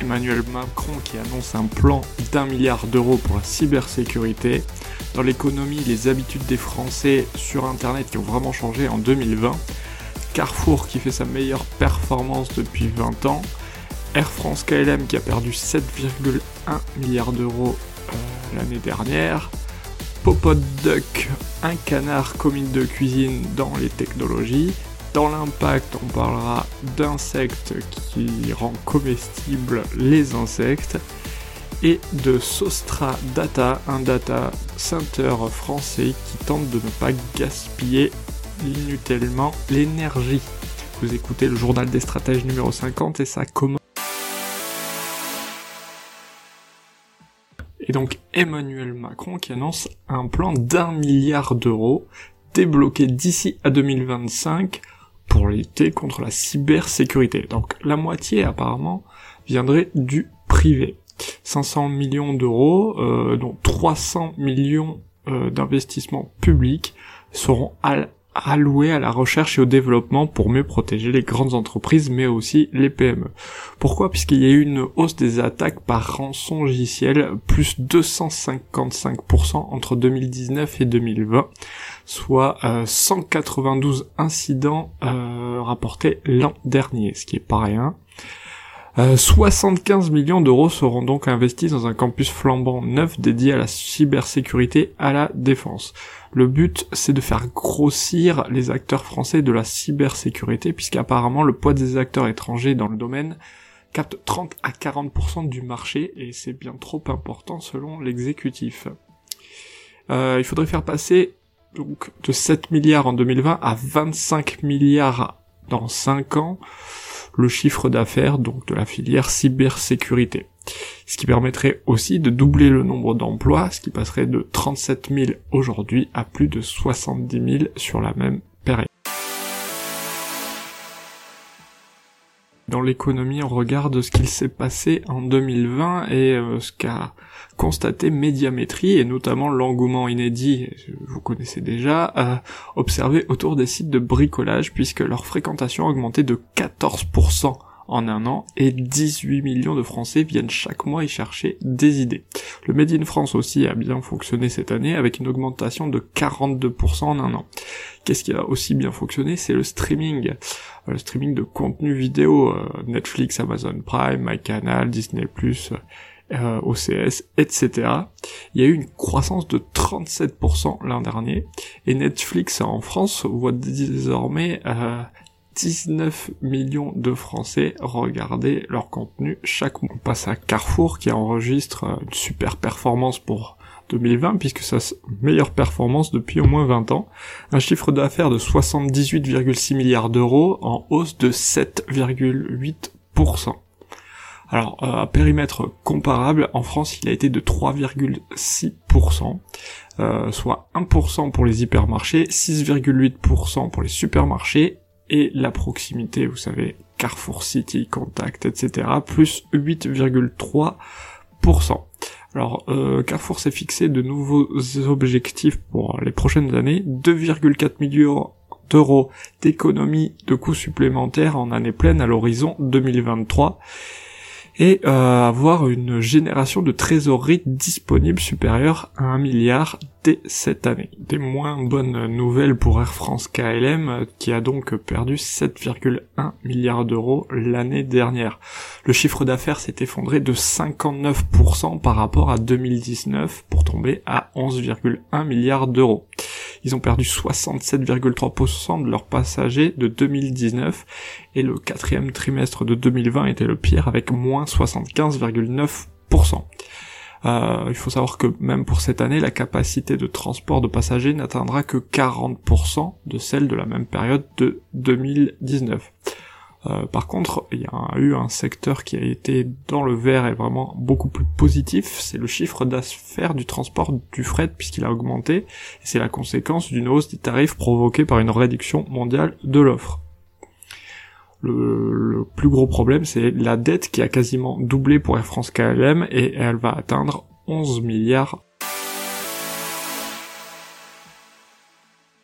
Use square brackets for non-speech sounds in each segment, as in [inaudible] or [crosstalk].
Emmanuel Macron qui annonce un plan d'un milliard d'euros pour la cybersécurité. Dans l'économie, les habitudes des Français sur Internet qui ont vraiment changé en 2020. Carrefour qui fait sa meilleure performance depuis 20 ans. Air France KLM qui a perdu 7,1 milliards d'euros euh, l'année dernière. Popot Duck, un canard commune de cuisine dans les technologies. Dans l'impact, on parlera d'insectes qui rend comestibles les insectes. Et de Sostra Data, un data center français qui tente de ne pas gaspiller inutilement l'énergie. Vous écoutez le journal des stratèges numéro 50 et ça commence. Et donc Emmanuel Macron qui annonce un plan d'un milliard d'euros débloqué d'ici à 2025 pour lutter contre la cybersécurité. Donc la moitié apparemment viendrait du privé. 500 millions d'euros, euh, dont 300 millions euh, d'investissements publics seront à alloués à la recherche et au développement pour mieux protéger les grandes entreprises mais aussi les PME. Pourquoi? Puisqu'il y a eu une hausse des attaques par rançon logiciel plus 255% entre 2019 et 2020, soit 192 euh, incidents euh, rapportés l'an dernier, ce qui est pas rien. 75 euh, millions d'euros seront donc investis dans un campus flambant neuf dédié à la cybersécurité à la défense. Le but, c'est de faire grossir les acteurs français de la cybersécurité, puisqu'apparemment le poids des acteurs étrangers dans le domaine capte 30 à 40% du marché, et c'est bien trop important selon l'exécutif. Euh, il faudrait faire passer donc de 7 milliards en 2020 à 25 milliards dans 5 ans le chiffre d'affaires donc de la filière cybersécurité. Ce qui permettrait aussi de doubler le nombre d'emplois, ce qui passerait de 37 000 aujourd'hui à plus de 70 000 sur la même période. Dans l'économie, on regarde ce qu'il s'est passé en 2020 et euh, ce qu'a constaté Médiamétrie et notamment l'engouement inédit, vous connaissez déjà, observé autour des sites de bricolage puisque leur fréquentation a augmenté de 14% en un an et 18 millions de Français viennent chaque mois y chercher des idées. Le Made in France aussi a bien fonctionné cette année avec une augmentation de 42% en un an. Qu'est-ce qui a aussi bien fonctionné? C'est le streaming. Euh, le streaming de contenu vidéo, euh, Netflix, Amazon Prime, MyCanal, Disney+, euh, OCS, etc. Il y a eu une croissance de 37% l'an dernier et Netflix en France voit désormais 19 millions de Français regarder leur contenu chaque mois. On passe à Carrefour qui enregistre une super performance pour 2020 puisque sa meilleure performance depuis au moins 20 ans. Un chiffre d'affaires de 78,6 milliards d'euros en hausse de 7,8%. Alors, euh, à périmètre comparable, en France, il a été de 3,6%, euh, soit 1% pour les hypermarchés, 6,8% pour les supermarchés et la proximité, vous savez, Carrefour City, Contact, etc., plus 8,3%. Alors, euh, Carrefour s'est fixé de nouveaux objectifs pour les prochaines années, 2,4 millions d'euros d'économie de coûts supplémentaires en année pleine à l'horizon 2023 et euh, avoir une génération de trésorerie disponible supérieure à 1 milliard dès cette année. Des moins bonnes nouvelles pour Air France KLM qui a donc perdu 7,1 milliards d'euros l'année dernière. Le chiffre d'affaires s'est effondré de 59% par rapport à 2019 pour tomber à 11,1 milliards d'euros. Ils ont perdu 67,3% de leurs passagers de 2019 et le quatrième trimestre de 2020 était le pire avec moins 75,9%. Euh, il faut savoir que même pour cette année, la capacité de transport de passagers n'atteindra que 40% de celle de la même période de 2019. Euh, par contre, il y a eu un secteur qui a été dans le vert et vraiment beaucoup plus positif, c'est le chiffre d'affaires du transport du fret puisqu'il a augmenté, et c'est la conséquence d'une hausse des tarifs provoquée par une réduction mondiale de l'offre. Le, le, plus gros problème, c'est la dette qui a quasiment doublé pour Air France KLM et elle va atteindre 11 milliards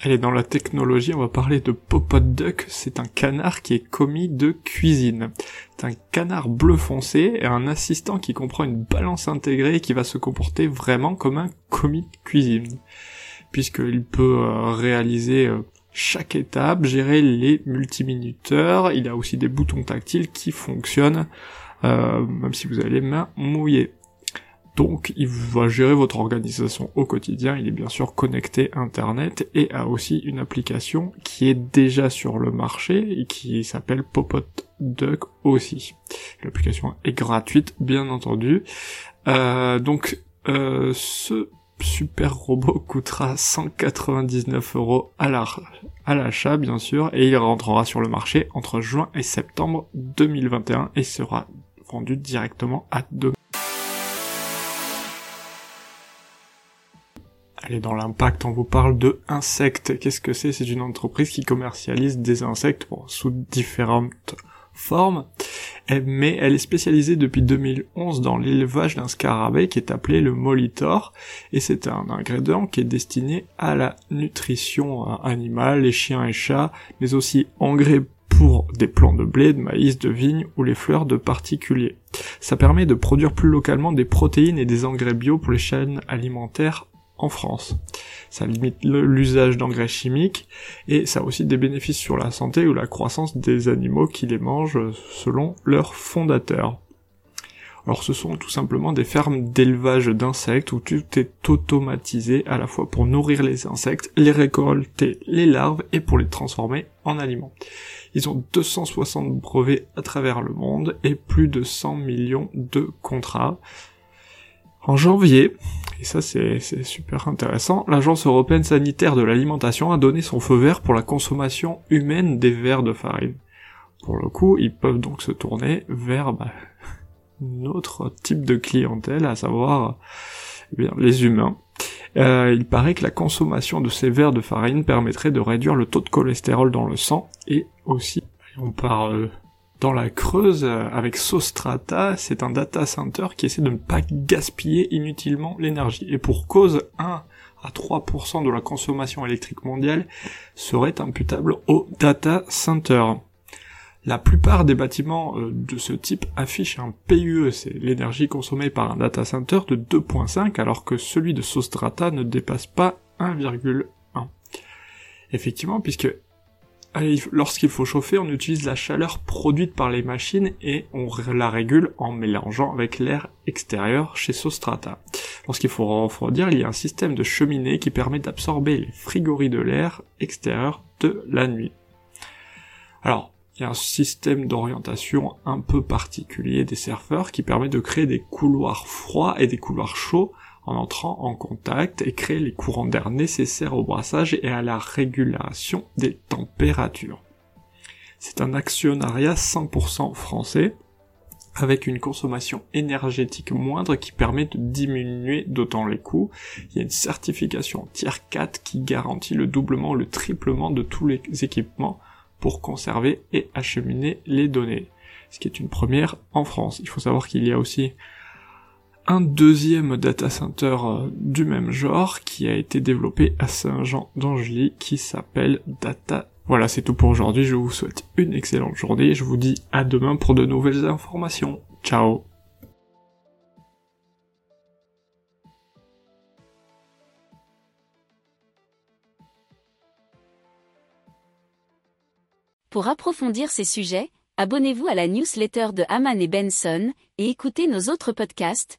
Elle est dans la technologie, on va parler de Popot Duck, c'est un canard qui est commis de cuisine. C'est un canard bleu foncé et un assistant qui comprend une balance intégrée et qui va se comporter vraiment comme un commis de cuisine. Puisqu'il peut euh, réaliser euh, chaque étape, gérer les multiminuteurs, il a aussi des boutons tactiles qui fonctionnent, euh, même si vous avez les mains mouillées. Donc il va gérer votre organisation au quotidien, il est bien sûr connecté Internet et a aussi une application qui est déjà sur le marché et qui s'appelle Popot Duck aussi. L'application est gratuite bien entendu. Euh, donc euh, ce super robot coûtera 199 euros à l'achat bien sûr et il rentrera sur le marché entre juin et septembre 2021 et sera vendu directement à demain. Allez, dans l'impact, on vous parle de Insectes. Qu'est-ce que c'est? C'est une entreprise qui commercialise des insectes sous différentes formes, mais elle est spécialisée depuis 2011 dans l'élevage d'un scarabée qui est appelé le molitor, et c'est un ingrédient qui est destiné à la nutrition animale, les chiens et chats, mais aussi engrais pour des plants de blé, de maïs, de vigne ou les fleurs de particuliers. Ça permet de produire plus localement des protéines et des engrais bio pour les chaînes alimentaires en France. Ça limite l'usage d'engrais chimiques et ça a aussi des bénéfices sur la santé ou la croissance des animaux qui les mangent selon leurs fondateurs. Alors ce sont tout simplement des fermes d'élevage d'insectes où tout est automatisé à la fois pour nourrir les insectes, les récolter les larves et pour les transformer en aliments. Ils ont 260 brevets à travers le monde et plus de 100 millions de contrats. En janvier, et ça c'est super intéressant, l'Agence européenne sanitaire de l'alimentation a donné son feu vert pour la consommation humaine des verres de farine. Pour le coup, ils peuvent donc se tourner vers bah, [laughs] notre type de clientèle, à savoir eh les humains. Euh, il paraît que la consommation de ces verres de farine permettrait de réduire le taux de cholestérol dans le sang et aussi, on parle dans la Creuse euh, avec Sostrata, c'est un data center qui essaie de ne pas gaspiller inutilement l'énergie. Et pour cause, 1 à 3% de la consommation électrique mondiale serait imputable au data center. La plupart des bâtiments euh, de ce type affichent un PUE, c'est l'énergie consommée par un data center de 2.5 alors que celui de Sostrata ne dépasse pas 1,1. Effectivement, puisque lorsqu'il faut chauffer, on utilise la chaleur produite par les machines et on la régule en mélangeant avec l'air extérieur chez Sostrata. Lorsqu'il faut refroidir, il y a un système de cheminée qui permet d'absorber les frigories de l'air extérieur de la nuit. Alors, il y a un système d'orientation un peu particulier des serveurs qui permet de créer des couloirs froids et des couloirs chauds en entrant en contact et créer les courants d'air nécessaires au brassage et à la régulation des températures. C'est un actionnariat 100% français avec une consommation énergétique moindre qui permet de diminuer d'autant les coûts. Il y a une certification Tier 4 qui garantit le doublement ou le triplement de tous les équipements pour conserver et acheminer les données. Ce qui est une première en France. Il faut savoir qu'il y a aussi un deuxième data center euh, du même genre qui a été développé à Saint-Jean d'Angely qui s'appelle Data. Voilà, c'est tout pour aujourd'hui. Je vous souhaite une excellente journée. Je vous dis à demain pour de nouvelles informations. Ciao Pour approfondir ces sujets, abonnez-vous à la newsletter de Haman et Benson et écoutez nos autres podcasts